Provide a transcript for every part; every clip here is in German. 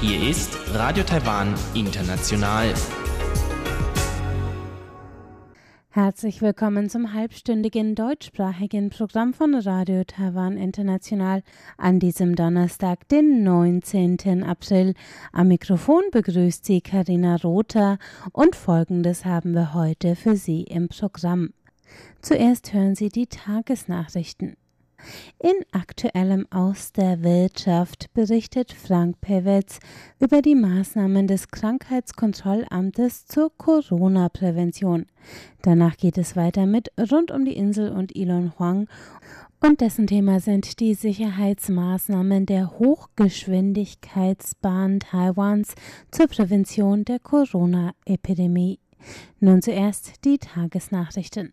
Hier ist Radio Taiwan International. Herzlich willkommen zum halbstündigen deutschsprachigen Programm von Radio Taiwan International an diesem Donnerstag, den 19. April. Am Mikrofon begrüßt Sie Karina Rother und folgendes haben wir heute für Sie im Programm. Zuerst hören Sie die Tagesnachrichten. In aktuellem aus der Wirtschaft berichtet Frank Pewitz über die Maßnahmen des Krankheitskontrollamtes zur Corona-Prävention. Danach geht es weiter mit Rund um die Insel und Elon Huang und dessen Thema sind die Sicherheitsmaßnahmen der Hochgeschwindigkeitsbahn Taiwans zur Prävention der Corona-Epidemie. Nun zuerst die Tagesnachrichten.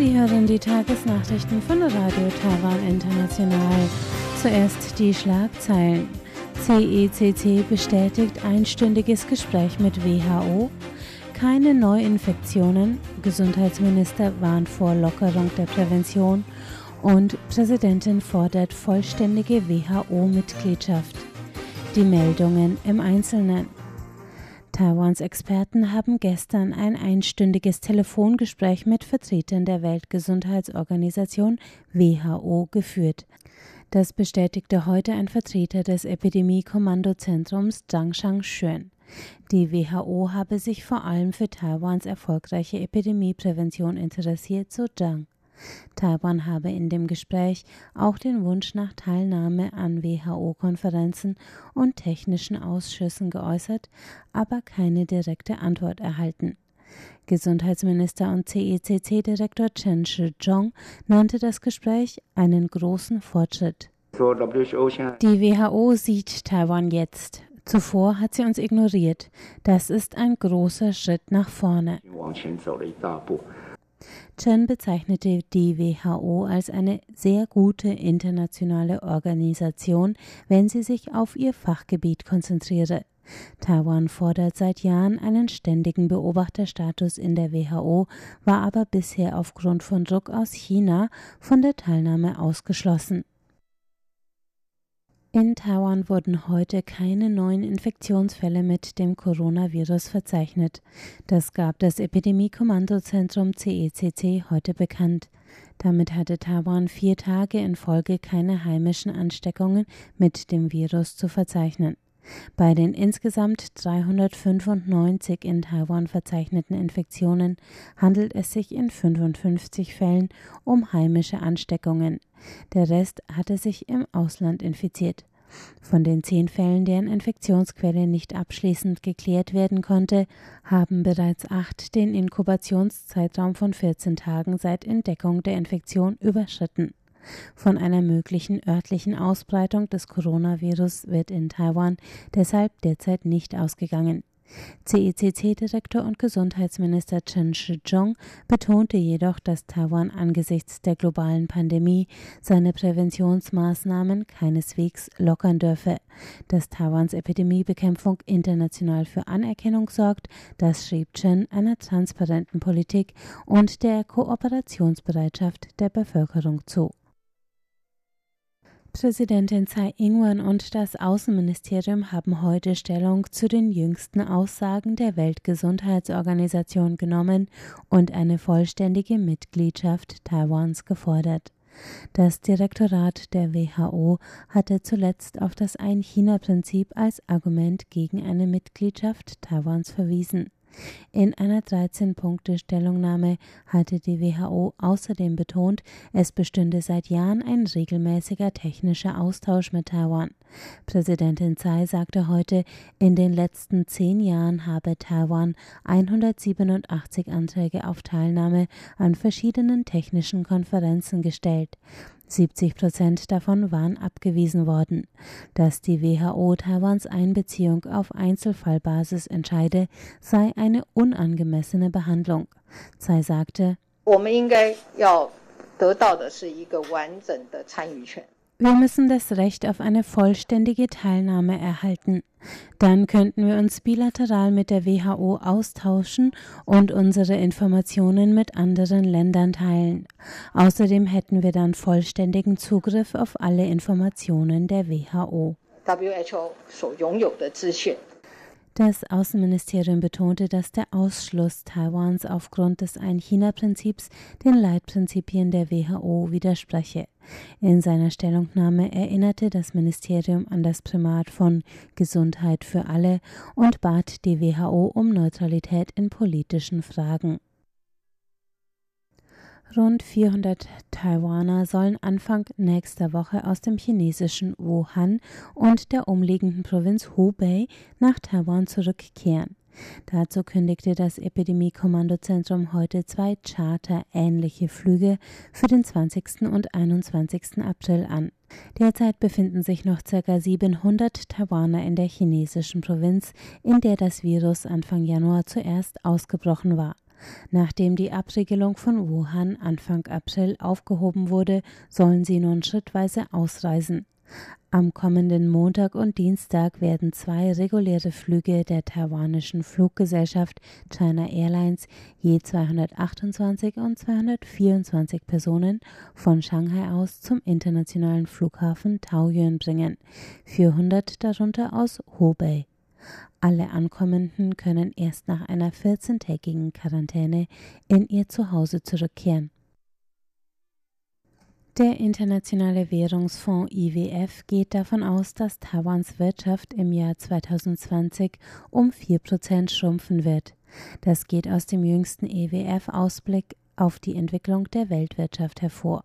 Sie hören die Tagesnachrichten von Radio Taiwan International. Zuerst die Schlagzeilen. CECC bestätigt einstündiges Gespräch mit WHO. Keine Neuinfektionen. Gesundheitsminister warnt vor Lockerung der Prävention. Und Präsidentin fordert vollständige WHO-Mitgliedschaft. Die Meldungen im Einzelnen. Taiwans Experten haben gestern ein einstündiges Telefongespräch mit Vertretern der Weltgesundheitsorganisation WHO geführt. Das bestätigte heute ein Vertreter des Epidemie-Kommandozentrums Zhang Shangxuan. Die WHO habe sich vor allem für Taiwans erfolgreiche Epidemieprävention interessiert, so Zhang. Taiwan habe in dem Gespräch auch den Wunsch nach Teilnahme an WHO-Konferenzen und technischen Ausschüssen geäußert, aber keine direkte Antwort erhalten. Gesundheitsminister und CECC-Direktor Chen Shizhong nannte das Gespräch einen großen Fortschritt. Die WHO sieht Taiwan jetzt. Zuvor hat sie uns ignoriert. Das ist ein großer Schritt nach vorne. Chen bezeichnete die WHO als eine sehr gute internationale Organisation, wenn sie sich auf ihr Fachgebiet konzentriere. Taiwan fordert seit Jahren einen ständigen Beobachterstatus in der WHO, war aber bisher aufgrund von Druck aus China von der Teilnahme ausgeschlossen. In Taiwan wurden heute keine neuen Infektionsfälle mit dem Coronavirus verzeichnet. Das gab das Epidemie-Kommandozentrum CECC heute bekannt. Damit hatte Taiwan vier Tage in Folge keine heimischen Ansteckungen mit dem Virus zu verzeichnen. Bei den insgesamt 395 in Taiwan verzeichneten Infektionen handelt es sich in 55 Fällen um heimische Ansteckungen. Der Rest hatte sich im Ausland infiziert. Von den zehn Fällen, deren Infektionsquelle nicht abschließend geklärt werden konnte, haben bereits acht den Inkubationszeitraum von 14 Tagen seit Entdeckung der Infektion überschritten. Von einer möglichen örtlichen Ausbreitung des Coronavirus wird in Taiwan deshalb derzeit nicht ausgegangen. CECC-Direktor und Gesundheitsminister Chen Shizhong betonte jedoch, dass Taiwan angesichts der globalen Pandemie seine Präventionsmaßnahmen keineswegs lockern dürfe. Dass Taiwans Epidemiebekämpfung international für Anerkennung sorgt, das schrieb Chen einer transparenten Politik und der Kooperationsbereitschaft der Bevölkerung zu. Präsidentin Tsai Ing-wen und das Außenministerium haben heute Stellung zu den jüngsten Aussagen der Weltgesundheitsorganisation genommen und eine vollständige Mitgliedschaft Taiwans gefordert. Das Direktorat der WHO hatte zuletzt auf das Ein-China-Prinzip als Argument gegen eine Mitgliedschaft Taiwans verwiesen. In einer 13-Punkte-Stellungnahme hatte die WHO außerdem betont, es bestünde seit Jahren ein regelmäßiger technischer Austausch mit Taiwan. Präsidentin Tsai sagte heute, in den letzten zehn Jahren habe Taiwan 187 Anträge auf Teilnahme an verschiedenen technischen Konferenzen gestellt. 70 Prozent davon waren abgewiesen worden. Dass die WHO Taiwans Einbeziehung auf Einzelfallbasis entscheide, sei eine unangemessene Behandlung. Tsai sagte, Wir müssen das Recht auf eine vollständige Teilnahme erhalten. Dann könnten wir uns bilateral mit der WHO austauschen und unsere Informationen mit anderen Ländern teilen. Außerdem hätten wir dann vollständigen Zugriff auf alle Informationen der WHO. WHO das Außenministerium betonte, dass der Ausschluss Taiwans aufgrund des Ein-China-Prinzips den Leitprinzipien der WHO widerspreche. In seiner Stellungnahme erinnerte das Ministerium an das Primat von Gesundheit für alle und bat die WHO um Neutralität in politischen Fragen. Rund 400 Taiwaner sollen Anfang nächster Woche aus dem chinesischen Wuhan und der umliegenden Provinz Hubei nach Taiwan zurückkehren. Dazu kündigte das Epidemie-Kommandozentrum heute zwei charterähnliche Flüge für den 20. und 21. April an. Derzeit befinden sich noch ca. 700 Taiwaner in der chinesischen Provinz, in der das Virus Anfang Januar zuerst ausgebrochen war. Nachdem die Abregelung von Wuhan Anfang April aufgehoben wurde, sollen sie nun schrittweise ausreisen. Am kommenden Montag und Dienstag werden zwei reguläre Flüge der taiwanischen Fluggesellschaft China Airlines je 228 und 224 Personen von Shanghai aus zum internationalen Flughafen Taoyuan bringen, 400 darunter aus Hubei. Alle Ankommenden können erst nach einer 14-tägigen Quarantäne in ihr Zuhause zurückkehren. Der Internationale Währungsfonds IWF geht davon aus, dass Taiwans Wirtschaft im Jahr 2020 um 4% schrumpfen wird. Das geht aus dem jüngsten IWF-Ausblick auf die Entwicklung der Weltwirtschaft hervor.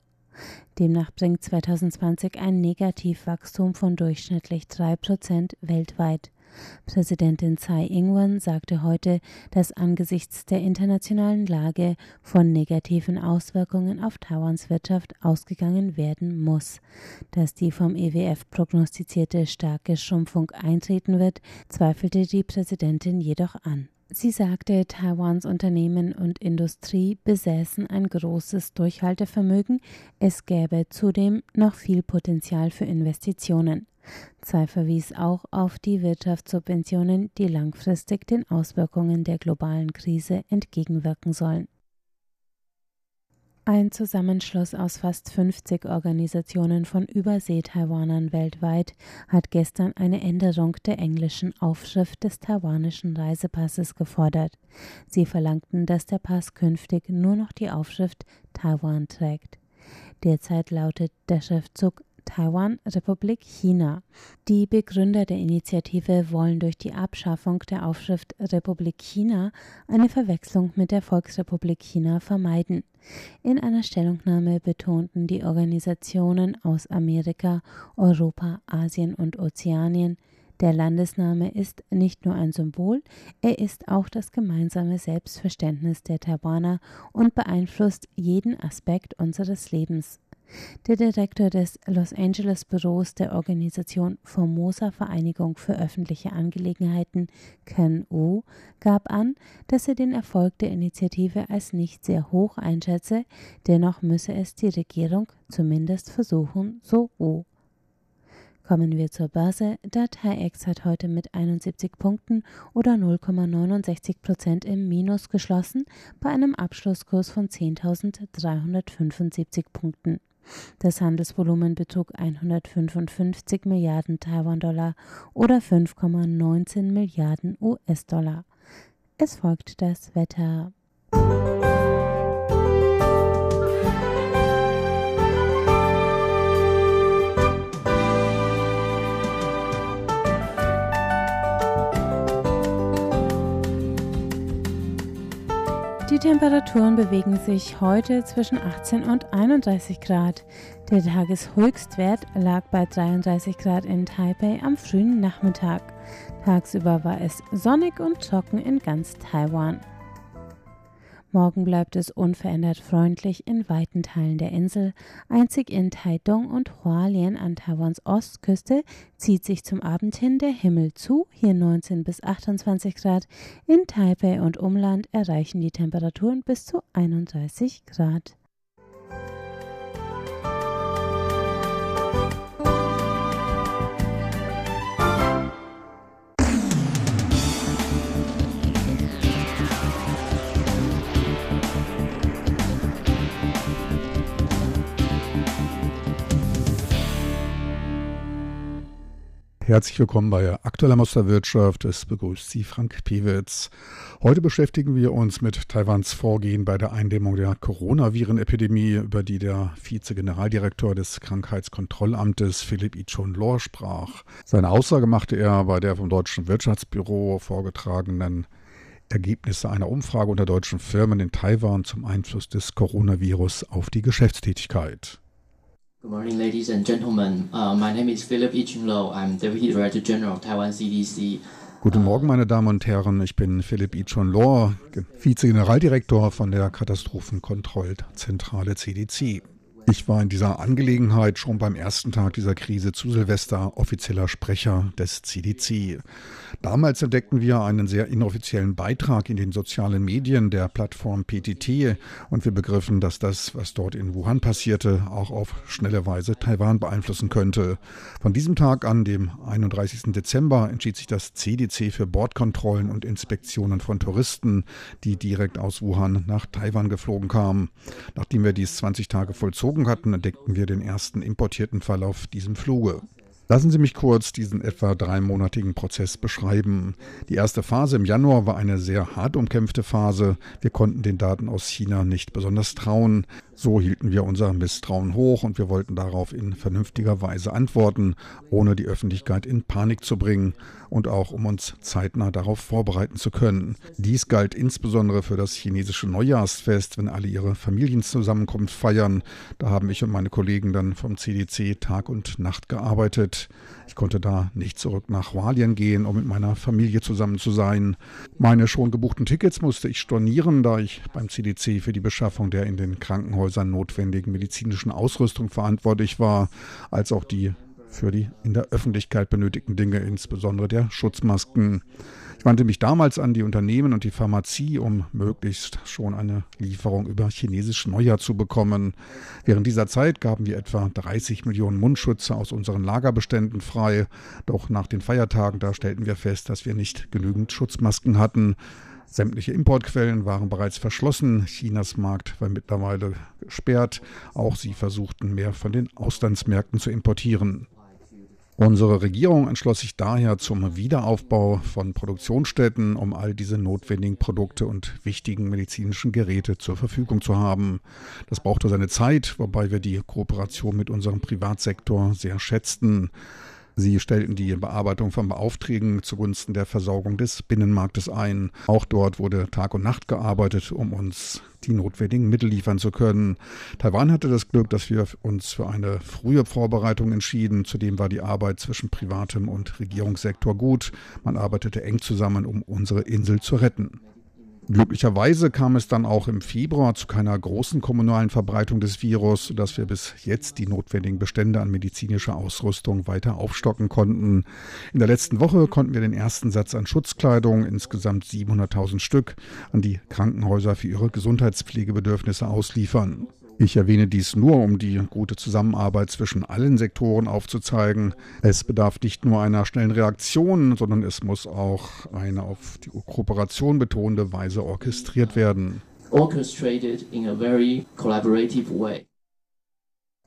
Demnach bringt 2020 ein Negativwachstum von durchschnittlich 3% weltweit. Präsidentin Tsai Ing-wen sagte heute, dass angesichts der internationalen Lage von negativen Auswirkungen auf Taiwans Wirtschaft ausgegangen werden muss. Dass die vom EWF prognostizierte starke Schrumpfung eintreten wird, zweifelte die Präsidentin jedoch an. Sie sagte, Taiwans Unternehmen und Industrie besäßen ein großes Durchhaltevermögen, es gäbe zudem noch viel Potenzial für Investitionen. Tsai verwies auch auf die Wirtschaftssubventionen, die langfristig den Auswirkungen der globalen Krise entgegenwirken sollen. Ein Zusammenschluss aus fast 50 Organisationen von Übersee-Taiwanern weltweit hat gestern eine Änderung der englischen Aufschrift des taiwanischen Reisepasses gefordert. Sie verlangten, dass der Pass künftig nur noch die Aufschrift Taiwan trägt. Derzeit lautet der Schriftzug Taiwan Republik China. Die Begründer der Initiative wollen durch die Abschaffung der Aufschrift Republik China eine Verwechslung mit der Volksrepublik China vermeiden. In einer Stellungnahme betonten die Organisationen aus Amerika, Europa, Asien und Ozeanien, der Landesname ist nicht nur ein Symbol, er ist auch das gemeinsame Selbstverständnis der Taiwaner und beeinflusst jeden Aspekt unseres Lebens. Der Direktor des Los Angeles Büros der Organisation Formosa Vereinigung für öffentliche Angelegenheiten, Ken Wu, gab an, dass er den Erfolg der Initiative als nicht sehr hoch einschätze, dennoch müsse es die Regierung zumindest versuchen, so Wu. Kommen wir zur Börse. Der TAIEX hat heute mit 71 Punkten oder 0,69 Prozent im Minus geschlossen, bei einem Abschlusskurs von 10.375 Punkten. Das Handelsvolumen betrug 155 Milliarden Taiwan-Dollar oder 5,19 Milliarden US-Dollar. Es folgt das Wetter. Die Temperaturen bewegen sich heute zwischen 18 und 31 Grad. Der Tageshöchstwert lag bei 33 Grad in Taipei am frühen Nachmittag. Tagsüber war es sonnig und trocken in ganz Taiwan. Morgen bleibt es unverändert freundlich in weiten Teilen der Insel. Einzig in Taidong und Hualien an Taiwans Ostküste zieht sich zum Abend hin der Himmel zu, hier 19 bis 28 Grad. In Taipei und Umland erreichen die Temperaturen bis zu 31 Grad. Herzlich willkommen bei Aktueller Musterwirtschaft. Es begrüßt Sie Frank Pewitz. Heute beschäftigen wir uns mit Taiwans Vorgehen bei der Eindämmung der Coronavirenepidemie, über die der Vize-Generaldirektor des Krankheitskontrollamtes Philipp Ichon-Lor sprach. Seine Aussage machte er bei der vom Deutschen Wirtschaftsbüro vorgetragenen Ergebnisse einer Umfrage unter deutschen Firmen in Taiwan zum Einfluss des Coronavirus auf die Geschäftstätigkeit. Good morning, ladies and gentlemen. Uh, my name is Philip Ichun-Lo. I'm Deputy Director General of Taiwan CDC. Guten Morgen, meine Damen und Herren. Ich bin Philipp Ichun-Lo, Vize-Generaldirektor von der Katastrophenkontrollzentrale CDC. Ich war in dieser Angelegenheit schon beim ersten Tag dieser Krise zu Silvester offizieller Sprecher des CDC. Damals entdeckten wir einen sehr inoffiziellen Beitrag in den sozialen Medien der Plattform PTT und wir begriffen, dass das, was dort in Wuhan passierte, auch auf schnelle Weise Taiwan beeinflussen könnte. Von diesem Tag an, dem 31. Dezember, entschied sich das CDC für Bordkontrollen und Inspektionen von Touristen, die direkt aus Wuhan nach Taiwan geflogen kamen. Nachdem wir dies 20 Tage vollzogen hatten, entdeckten wir den ersten importierten Fall auf diesem Fluge. Lassen Sie mich kurz diesen etwa dreimonatigen Prozess beschreiben. Die erste Phase im Januar war eine sehr hart umkämpfte Phase. Wir konnten den Daten aus China nicht besonders trauen. So hielten wir unser Misstrauen hoch und wir wollten darauf in vernünftiger Weise antworten, ohne die Öffentlichkeit in Panik zu bringen und auch um uns zeitnah darauf vorbereiten zu können. Dies galt insbesondere für das chinesische Neujahrsfest, wenn alle ihre Familienzusammenkunft feiern. Da haben ich und meine Kollegen dann vom CDC Tag und Nacht gearbeitet. Ich konnte da nicht zurück nach Hualien gehen, um mit meiner Familie zusammen zu sein. Meine schon gebuchten Tickets musste ich stornieren, da ich beim CDC für die Beschaffung der in den Krankenhäusern notwendigen medizinischen Ausrüstung verantwortlich war, als auch die für die in der Öffentlichkeit benötigten Dinge, insbesondere der Schutzmasken. Ich wandte mich damals an die Unternehmen und die Pharmazie, um möglichst schon eine Lieferung über chinesisch Neujahr zu bekommen. Während dieser Zeit gaben wir etwa 30 Millionen Mundschütze aus unseren Lagerbeständen frei. Doch nach den Feiertagen, da stellten wir fest, dass wir nicht genügend Schutzmasken hatten. Sämtliche Importquellen waren bereits verschlossen. Chinas Markt war mittlerweile gesperrt. Auch sie versuchten mehr von den Auslandsmärkten zu importieren. Unsere Regierung entschloss sich daher zum Wiederaufbau von Produktionsstätten, um all diese notwendigen Produkte und wichtigen medizinischen Geräte zur Verfügung zu haben. Das brauchte seine Zeit, wobei wir die Kooperation mit unserem Privatsektor sehr schätzten. Sie stellten die Bearbeitung von Beaufträgen zugunsten der Versorgung des Binnenmarktes ein. Auch dort wurde Tag und Nacht gearbeitet, um uns die notwendigen Mittel liefern zu können. Taiwan hatte das Glück, dass wir uns für eine frühe Vorbereitung entschieden. Zudem war die Arbeit zwischen privatem und Regierungssektor gut. Man arbeitete eng zusammen, um unsere Insel zu retten. Glücklicherweise kam es dann auch im Februar zu keiner großen kommunalen Verbreitung des Virus, sodass wir bis jetzt die notwendigen Bestände an medizinischer Ausrüstung weiter aufstocken konnten. In der letzten Woche konnten wir den ersten Satz an Schutzkleidung, insgesamt 700.000 Stück, an die Krankenhäuser für ihre Gesundheitspflegebedürfnisse ausliefern. Ich erwähne dies nur, um die gute Zusammenarbeit zwischen allen Sektoren aufzuzeigen. Es bedarf nicht nur einer schnellen Reaktion, sondern es muss auch eine auf die Kooperation betonende Weise orchestriert werden. Orchestrated in a very collaborative way.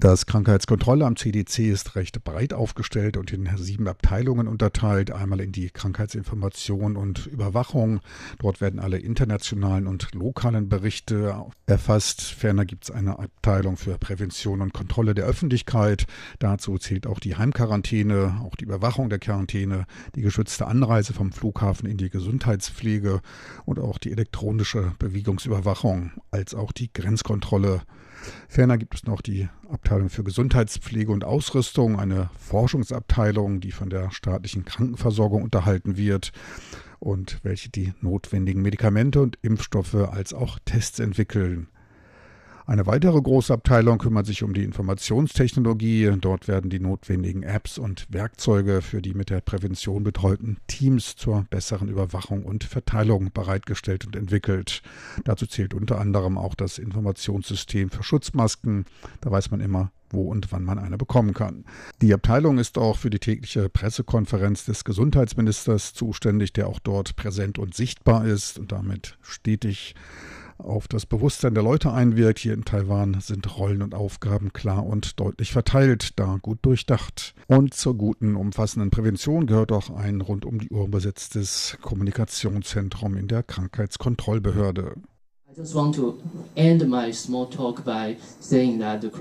Das Krankheitskontrollamt CDC ist recht breit aufgestellt und in sieben Abteilungen unterteilt. Einmal in die Krankheitsinformation und Überwachung. Dort werden alle internationalen und lokalen Berichte erfasst. Ferner gibt es eine Abteilung für Prävention und Kontrolle der Öffentlichkeit. Dazu zählt auch die Heimquarantäne, auch die Überwachung der Quarantäne, die geschützte Anreise vom Flughafen in die Gesundheitspflege und auch die elektronische Bewegungsüberwachung, als auch die Grenzkontrolle. Ferner gibt es noch die Abteilung für Gesundheitspflege und Ausrüstung, eine Forschungsabteilung, die von der staatlichen Krankenversorgung unterhalten wird und welche die notwendigen Medikamente und Impfstoffe als auch Tests entwickeln. Eine weitere große Abteilung kümmert sich um die Informationstechnologie. Dort werden die notwendigen Apps und Werkzeuge für die mit der Prävention betreuten Teams zur besseren Überwachung und Verteilung bereitgestellt und entwickelt. Dazu zählt unter anderem auch das Informationssystem für Schutzmasken. Da weiß man immer, wo und wann man eine bekommen kann. Die Abteilung ist auch für die tägliche Pressekonferenz des Gesundheitsministers zuständig, der auch dort präsent und sichtbar ist und damit stetig auf das Bewusstsein der Leute einwirkt. Hier in Taiwan sind Rollen und Aufgaben klar und deutlich verteilt, da gut durchdacht. Und zur guten, umfassenden Prävention gehört auch ein rund um die Uhr besetztes Kommunikationszentrum in der Krankheitskontrollbehörde.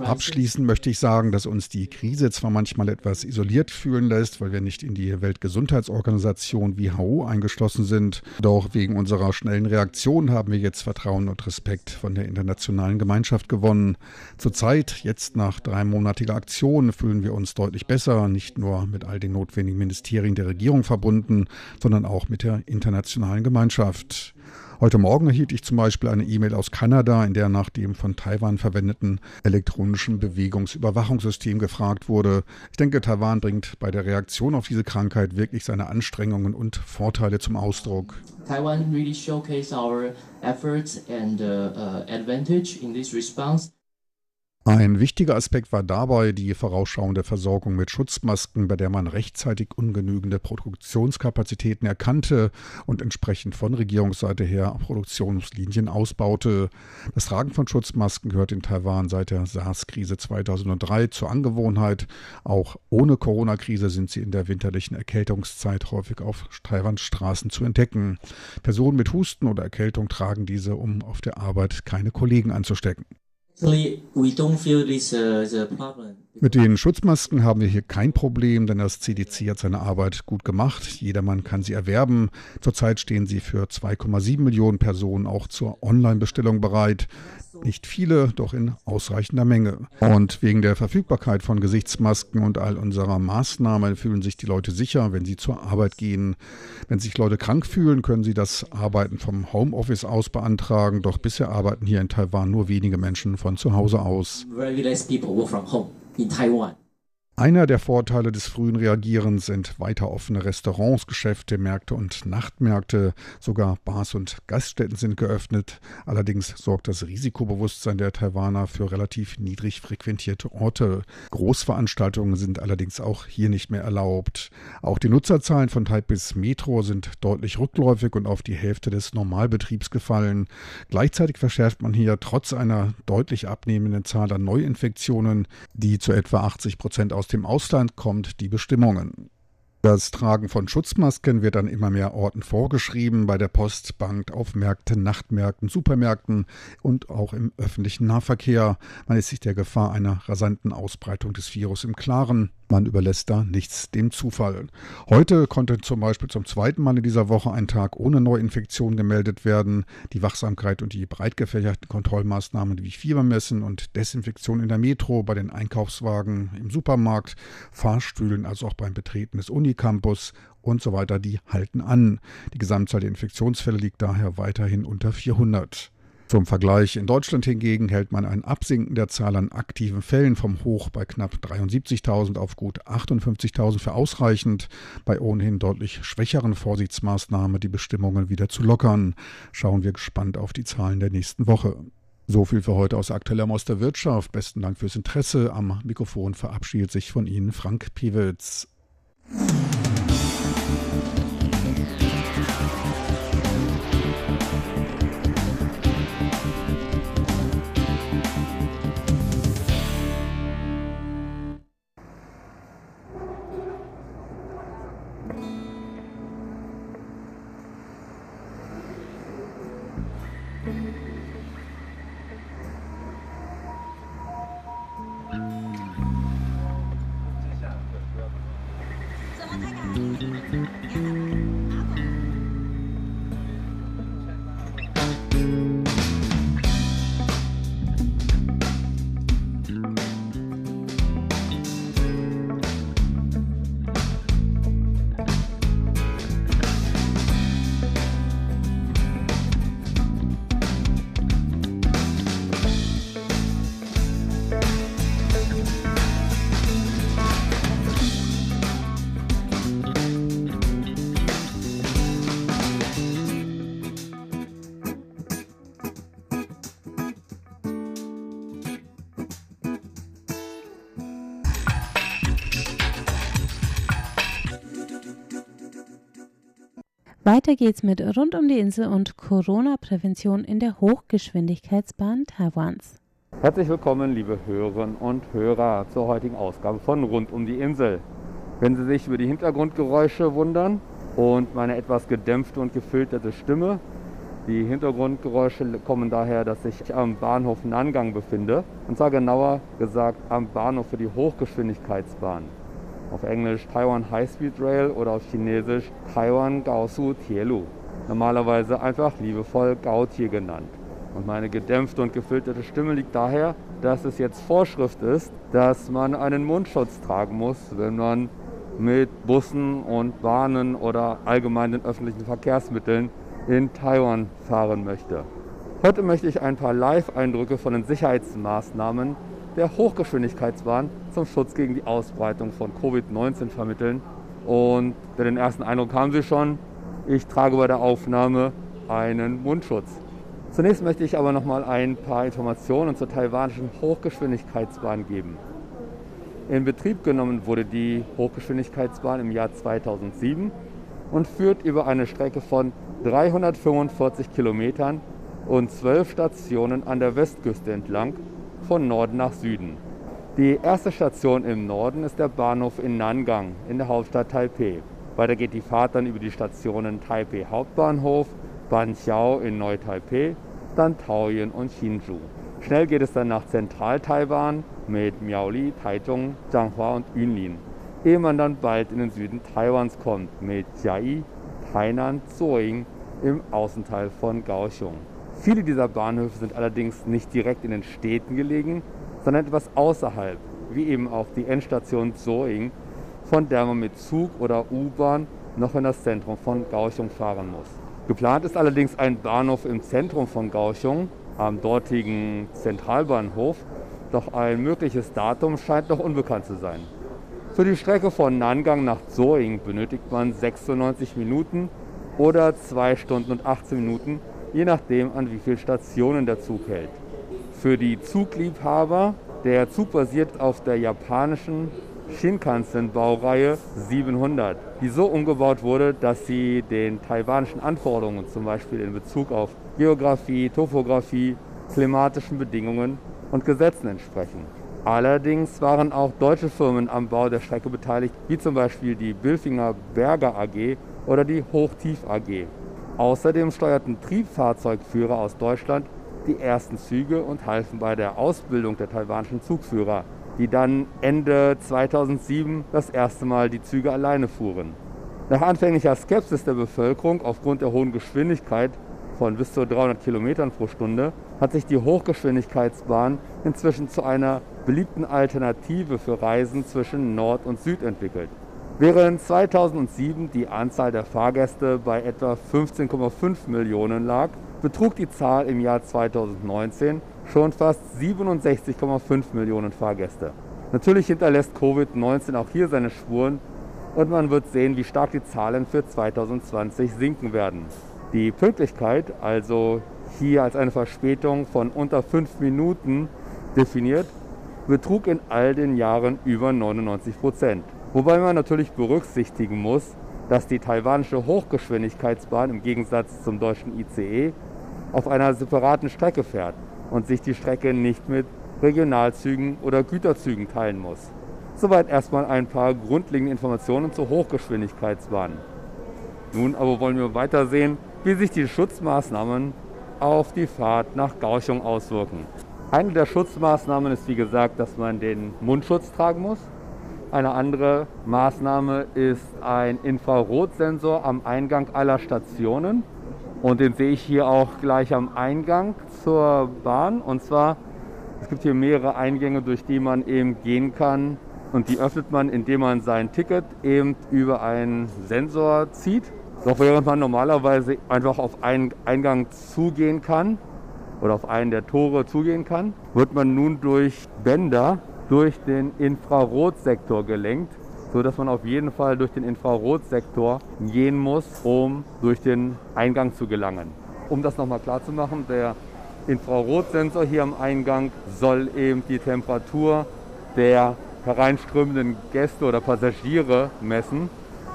Abschließend möchte ich sagen, dass uns die Krise zwar manchmal etwas isoliert fühlen lässt, weil wir nicht in die Weltgesundheitsorganisation WHO eingeschlossen sind, doch wegen unserer schnellen Reaktion haben wir jetzt Vertrauen und Respekt von der internationalen Gemeinschaft gewonnen. Zurzeit, jetzt nach dreimonatiger Aktion, fühlen wir uns deutlich besser, nicht nur mit all den notwendigen Ministerien der Regierung verbunden, sondern auch mit der internationalen Gemeinschaft. Heute Morgen erhielt ich zum Beispiel eine E-Mail aus Kanada, in der nach dem von Taiwan verwendeten elektronischen Bewegungsüberwachungssystem gefragt wurde. Ich denke, Taiwan bringt bei der Reaktion auf diese Krankheit wirklich seine Anstrengungen und Vorteile zum Ausdruck. Taiwan really showcase our efforts and uh, uh, advantage in this response. Ein wichtiger Aspekt war dabei die vorausschauende Versorgung mit Schutzmasken, bei der man rechtzeitig ungenügende Produktionskapazitäten erkannte und entsprechend von Regierungsseite her Produktionslinien ausbaute. Das Tragen von Schutzmasken gehört in Taiwan seit der SARS-Krise 2003 zur Angewohnheit. Auch ohne Corona-Krise sind sie in der winterlichen Erkältungszeit häufig auf Taiwans Straßen zu entdecken. Personen mit Husten oder Erkältung tragen diese, um auf der Arbeit keine Kollegen anzustecken. Actually, we don't feel this uh, a problem. Mit den Schutzmasken haben wir hier kein Problem, denn das CDC hat seine Arbeit gut gemacht. Jedermann kann sie erwerben. Zurzeit stehen sie für 2,7 Millionen Personen auch zur Online-Bestellung bereit. Nicht viele, doch in ausreichender Menge. Und wegen der Verfügbarkeit von Gesichtsmasken und all unserer Maßnahmen fühlen sich die Leute sicher, wenn sie zur Arbeit gehen. Wenn sich Leute krank fühlen, können sie das Arbeiten vom Homeoffice aus beantragen. Doch bisher arbeiten hier in Taiwan nur wenige Menschen von zu Hause aus. Very less people work from home in Taiwan. Einer der Vorteile des frühen Reagierens sind weiter offene Restaurants, Geschäfte, Märkte und Nachtmärkte. Sogar Bars und Gaststätten sind geöffnet. Allerdings sorgt das Risikobewusstsein der Taiwaner für relativ niedrig frequentierte Orte. Großveranstaltungen sind allerdings auch hier nicht mehr erlaubt. Auch die Nutzerzahlen von Taipis Metro sind deutlich rückläufig und auf die Hälfte des Normalbetriebs gefallen. Gleichzeitig verschärft man hier trotz einer deutlich abnehmenden Zahl an Neuinfektionen, die zu etwa 80 Prozent aus aus dem Ausland kommt, die Bestimmungen. Das Tragen von Schutzmasken wird an immer mehr Orten vorgeschrieben, bei der Post, Bank, auf Märkten, Nachtmärkten, Supermärkten und auch im öffentlichen Nahverkehr. Man ist sich der Gefahr einer rasanten Ausbreitung des Virus im Klaren. Man überlässt da nichts dem Zufall. Heute konnte zum Beispiel zum zweiten Mal in dieser Woche ein Tag ohne Neuinfektion gemeldet werden. Die Wachsamkeit und die breit gefächerten Kontrollmaßnahmen wie Fiebermessen und Desinfektion in der Metro, bei den Einkaufswagen, im Supermarkt, Fahrstühlen, also auch beim Betreten des Unicampus und so weiter, die halten an. Die Gesamtzahl der Infektionsfälle liegt daher weiterhin unter 400. Zum Vergleich, in Deutschland hingegen hält man ein Absinken der Zahl an aktiven Fällen vom Hoch bei knapp 73.000 auf gut 58.000 für ausreichend, bei ohnehin deutlich schwächeren Vorsichtsmaßnahmen die Bestimmungen wieder zu lockern. Schauen wir gespannt auf die Zahlen der nächsten Woche. So viel für heute aus aktueller aus der Wirtschaft. Besten Dank fürs Interesse. Am Mikrofon verabschiedet sich von Ihnen Frank Piewitz. Weiter geht's mit Rund um die Insel und Corona-Prävention in der Hochgeschwindigkeitsbahn Taiwans. Herzlich willkommen, liebe Hörerinnen und Hörer, zur heutigen Ausgabe von Rund um die Insel. Wenn Sie sich über die Hintergrundgeräusche wundern und meine etwas gedämpfte und gefilterte Stimme, die Hintergrundgeräusche kommen daher, dass ich am Bahnhof Nangang befinde. Und zwar genauer gesagt am Bahnhof für die Hochgeschwindigkeitsbahn. Auf Englisch Taiwan High Speed Rail oder auf Chinesisch Taiwan Gaosu Tielu. Normalerweise einfach liebevoll Gaotie genannt. Und meine gedämpfte und gefilterte Stimme liegt daher, dass es jetzt Vorschrift ist, dass man einen Mundschutz tragen muss, wenn man mit Bussen und Bahnen oder allgemeinen öffentlichen Verkehrsmitteln in Taiwan fahren möchte. Heute möchte ich ein paar Live-Eindrücke von den Sicherheitsmaßnahmen der Hochgeschwindigkeitsbahn zum Schutz gegen die Ausbreitung von Covid-19 vermitteln. Und den ersten Eindruck haben Sie schon. Ich trage bei der Aufnahme einen Mundschutz. Zunächst möchte ich aber noch mal ein paar Informationen zur taiwanischen Hochgeschwindigkeitsbahn geben. In Betrieb genommen wurde die Hochgeschwindigkeitsbahn im Jahr 2007 und führt über eine Strecke von 345 Kilometern und zwölf Stationen an der Westküste entlang, von Norden nach Süden. Die erste Station im Norden ist der Bahnhof in Nangang in der Hauptstadt Taipeh. Weiter geht die Fahrt dann über die Stationen Taipei Hauptbahnhof, Banqiao in Neu-Taipeh, dann Taoyuan und Hsinchu. Schnell geht es dann nach Zentral-Taiwan mit Miaoli, Taichung, Changhua und Yunlin, ehe man dann bald in den Süden Taiwans kommt mit Jiayi, Hainan, Zoing im Außenteil von Kaohsiung. Viele dieser Bahnhöfe sind allerdings nicht direkt in den Städten gelegen, sondern etwas außerhalb, wie eben auch die Endstation Zoing, von der man mit Zug oder U-Bahn noch in das Zentrum von Kaohsiung fahren muss. Geplant ist allerdings ein Bahnhof im Zentrum von Kaohsiung, am dortigen Zentralbahnhof, doch ein mögliches Datum scheint noch unbekannt zu sein. Für die Strecke von Nangang nach Zoing benötigt man 96 Minuten oder 2 Stunden und 18 Minuten, je nachdem an wie vielen Stationen der Zug hält. Für die Zugliebhaber, der Zug basiert auf der japanischen Shinkansen-Baureihe 700, die so umgebaut wurde, dass sie den taiwanischen Anforderungen, zum Beispiel in Bezug auf Geografie, Topographie, klimatischen Bedingungen und Gesetzen entsprechen. Allerdings waren auch deutsche Firmen am Bau der Strecke beteiligt, wie zum Beispiel die Bilfinger Berger AG oder die Hochtief AG. Außerdem steuerten Triebfahrzeugführer aus Deutschland die ersten Züge und halfen bei der Ausbildung der taiwanischen Zugführer, die dann Ende 2007 das erste Mal die Züge alleine fuhren. Nach anfänglicher Skepsis der Bevölkerung aufgrund der hohen Geschwindigkeit von bis zu 300 Kilometern pro Stunde hat sich die Hochgeschwindigkeitsbahn inzwischen zu einer beliebten Alternative für Reisen zwischen Nord und Süd entwickelt. Während 2007 die Anzahl der Fahrgäste bei etwa 15,5 Millionen lag, betrug die Zahl im Jahr 2019 schon fast 67,5 Millionen Fahrgäste. Natürlich hinterlässt Covid-19 auch hier seine Spuren und man wird sehen, wie stark die Zahlen für 2020 sinken werden. Die Pünktlichkeit, also hier als eine Verspätung von unter 5 Minuten definiert, betrug in all den Jahren über 99 Prozent. Wobei man natürlich berücksichtigen muss, dass die taiwanische Hochgeschwindigkeitsbahn im Gegensatz zum deutschen ICE auf einer separaten Strecke fährt und sich die Strecke nicht mit Regionalzügen oder Güterzügen teilen muss. Soweit erstmal ein paar grundlegende Informationen zur Hochgeschwindigkeitsbahn. Nun aber wollen wir weitersehen, wie sich die Schutzmaßnahmen auf die Fahrt nach Gauchung auswirken. Eine der Schutzmaßnahmen ist wie gesagt, dass man den Mundschutz tragen muss. Eine andere Maßnahme ist ein Infrarotsensor am Eingang aller Stationen. Und den sehe ich hier auch gleich am Eingang zur Bahn. Und zwar, es gibt hier mehrere Eingänge, durch die man eben gehen kann. Und die öffnet man, indem man sein Ticket eben über einen Sensor zieht. Doch während man normalerweise einfach auf einen Eingang zugehen kann oder auf einen der Tore zugehen kann, wird man nun durch Bänder durch den Infrarotsektor gelenkt, sodass man auf jeden Fall durch den Infrarotsektor gehen muss, um durch den Eingang zu gelangen. Um das nochmal klar zu machen, der Infrarotsensor hier am Eingang soll eben die Temperatur der hereinströmenden Gäste oder Passagiere messen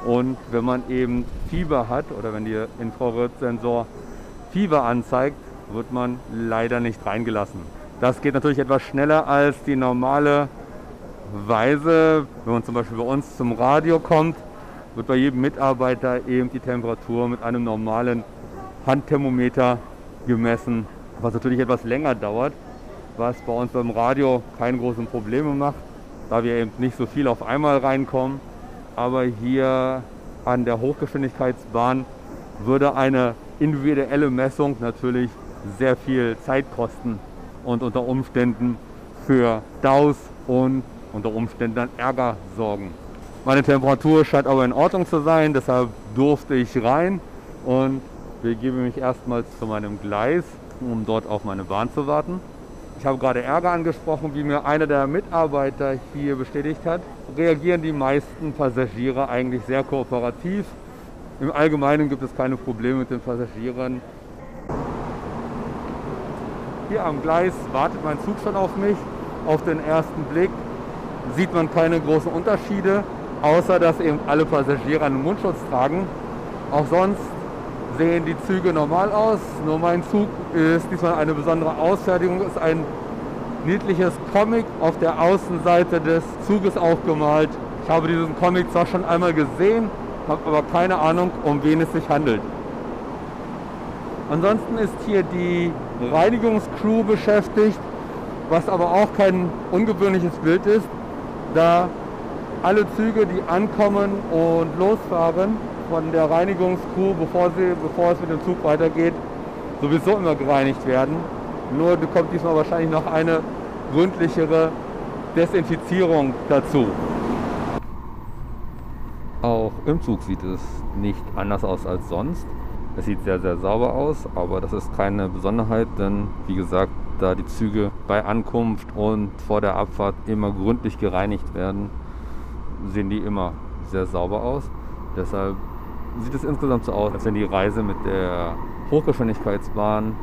Und wenn man eben Fieber hat oder wenn der Infrarotsensor Fieber anzeigt, wird man leider nicht reingelassen. Das geht natürlich etwas schneller als die normale Weise. Wenn man zum Beispiel bei uns zum Radio kommt, wird bei jedem Mitarbeiter eben die Temperatur mit einem normalen Handthermometer gemessen, was natürlich etwas länger dauert, was bei uns beim Radio keine großen Probleme macht, da wir eben nicht so viel auf einmal reinkommen. Aber hier an der Hochgeschwindigkeitsbahn würde eine individuelle Messung natürlich sehr viel Zeit kosten und unter Umständen für Daus und unter Umständen dann Ärger sorgen. Meine Temperatur scheint aber in Ordnung zu sein, deshalb durfte ich rein und begebe mich erstmals zu meinem Gleis, um dort auf meine Bahn zu warten. Ich habe gerade Ärger angesprochen, wie mir einer der Mitarbeiter hier bestätigt hat. Reagieren die meisten Passagiere eigentlich sehr kooperativ. Im Allgemeinen gibt es keine Probleme mit den Passagieren. Hier am Gleis wartet mein Zug schon auf mich. Auf den ersten Blick sieht man keine großen Unterschiede, außer dass eben alle Passagiere einen Mundschutz tragen. Auch sonst sehen die Züge normal aus. Nur mein Zug ist diesmal eine besondere Ausfertigung, ist ein niedliches Comic auf der Außenseite des Zuges aufgemalt. Ich habe diesen Comic zwar schon einmal gesehen, habe aber keine Ahnung, um wen es sich handelt. Ansonsten ist hier die Reinigungscrew beschäftigt, was aber auch kein ungewöhnliches Bild ist, da alle Züge, die ankommen und losfahren, von der Reinigungscrew, bevor, sie, bevor es mit dem Zug weitergeht, sowieso immer gereinigt werden. Nur kommt diesmal wahrscheinlich noch eine gründlichere Desinfizierung dazu. Auch im Zug sieht es nicht anders aus als sonst. Es sieht sehr, sehr sauber aus, aber das ist keine Besonderheit, denn wie gesagt, da die Züge bei Ankunft und vor der Abfahrt immer gründlich gereinigt werden, sehen die immer sehr sauber aus. Deshalb sieht es insgesamt so aus, als wenn die Reise mit der Hochgeschwindigkeitsbahn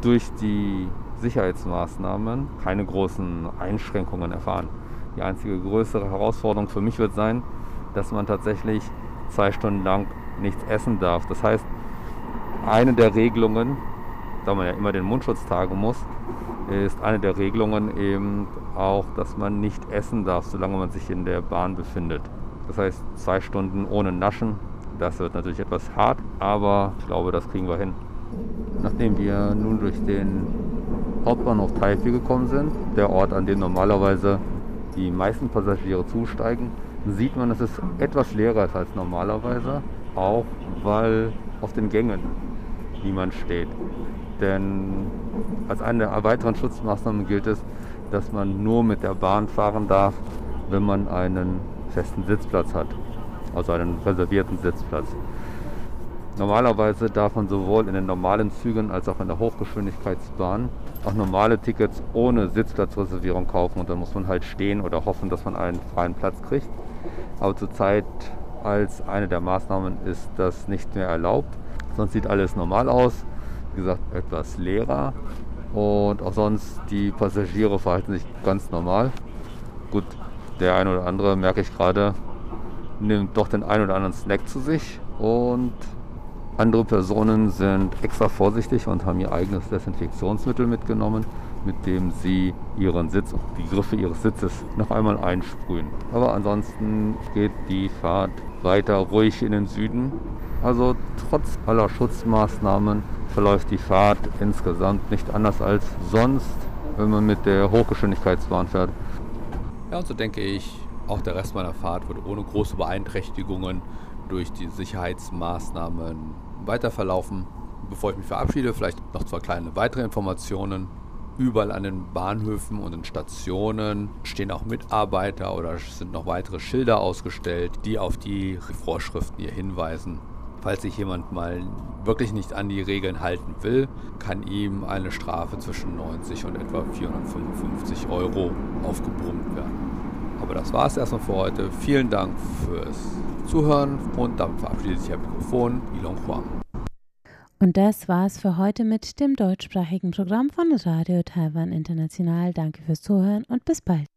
durch die Sicherheitsmaßnahmen keine großen Einschränkungen erfahren. Die einzige größere Herausforderung für mich wird sein, dass man tatsächlich zwei Stunden lang nichts essen darf. Das heißt, eine der Regelungen, da man ja immer den Mundschutz tragen muss, ist eine der Regelungen eben auch, dass man nicht essen darf, solange man sich in der Bahn befindet. Das heißt, zwei Stunden ohne Naschen das wird natürlich etwas hart, aber ich glaube, das kriegen wir hin. Nachdem wir nun durch den Hauptbahnhof Taipei gekommen sind, der Ort, an dem normalerweise die meisten Passagiere zusteigen, sieht man, dass es etwas leerer ist als normalerweise, auch weil auf den Gängen niemand steht. Denn als eine der weiteren Schutzmaßnahmen gilt es, dass man nur mit der Bahn fahren darf, wenn man einen festen Sitzplatz hat also einen reservierten Sitzplatz. Normalerweise darf man sowohl in den normalen Zügen als auch in der Hochgeschwindigkeitsbahn auch normale Tickets ohne Sitzplatzreservierung kaufen und dann muss man halt stehen oder hoffen, dass man einen freien Platz kriegt. Aber zurzeit als eine der Maßnahmen ist das nicht mehr erlaubt. Sonst sieht alles normal aus. Wie gesagt, etwas leerer. Und auch sonst die Passagiere verhalten sich ganz normal. Gut, der eine oder andere merke ich gerade, nimmt doch den einen oder anderen Snack zu sich und andere Personen sind extra vorsichtig und haben ihr eigenes Desinfektionsmittel mitgenommen, mit dem sie ihren Sitz, die Griffe ihres Sitzes noch einmal einsprühen. Aber ansonsten geht die Fahrt weiter ruhig in den Süden. Also trotz aller Schutzmaßnahmen verläuft die Fahrt insgesamt nicht anders als sonst, wenn man mit der Hochgeschwindigkeitsbahn fährt. Ja, und so denke ich, auch der Rest meiner Fahrt wird ohne große Beeinträchtigungen durch die Sicherheitsmaßnahmen weiterverlaufen. Bevor ich mich verabschiede, vielleicht noch zwei kleine weitere Informationen. Überall an den Bahnhöfen und den Stationen stehen auch Mitarbeiter oder sind noch weitere Schilder ausgestellt, die auf die Vorschriften hier hinweisen. Falls sich jemand mal wirklich nicht an die Regeln halten will, kann ihm eine Strafe zwischen 90 und etwa 455 Euro aufgebrummt werden. Aber das war es erstmal für heute. Vielen Dank fürs Zuhören und damit verabschiedet sich Ihr Mikrofon Ilon Huang. Und das war's für heute mit dem deutschsprachigen Programm von Radio Taiwan International. Danke fürs Zuhören und bis bald.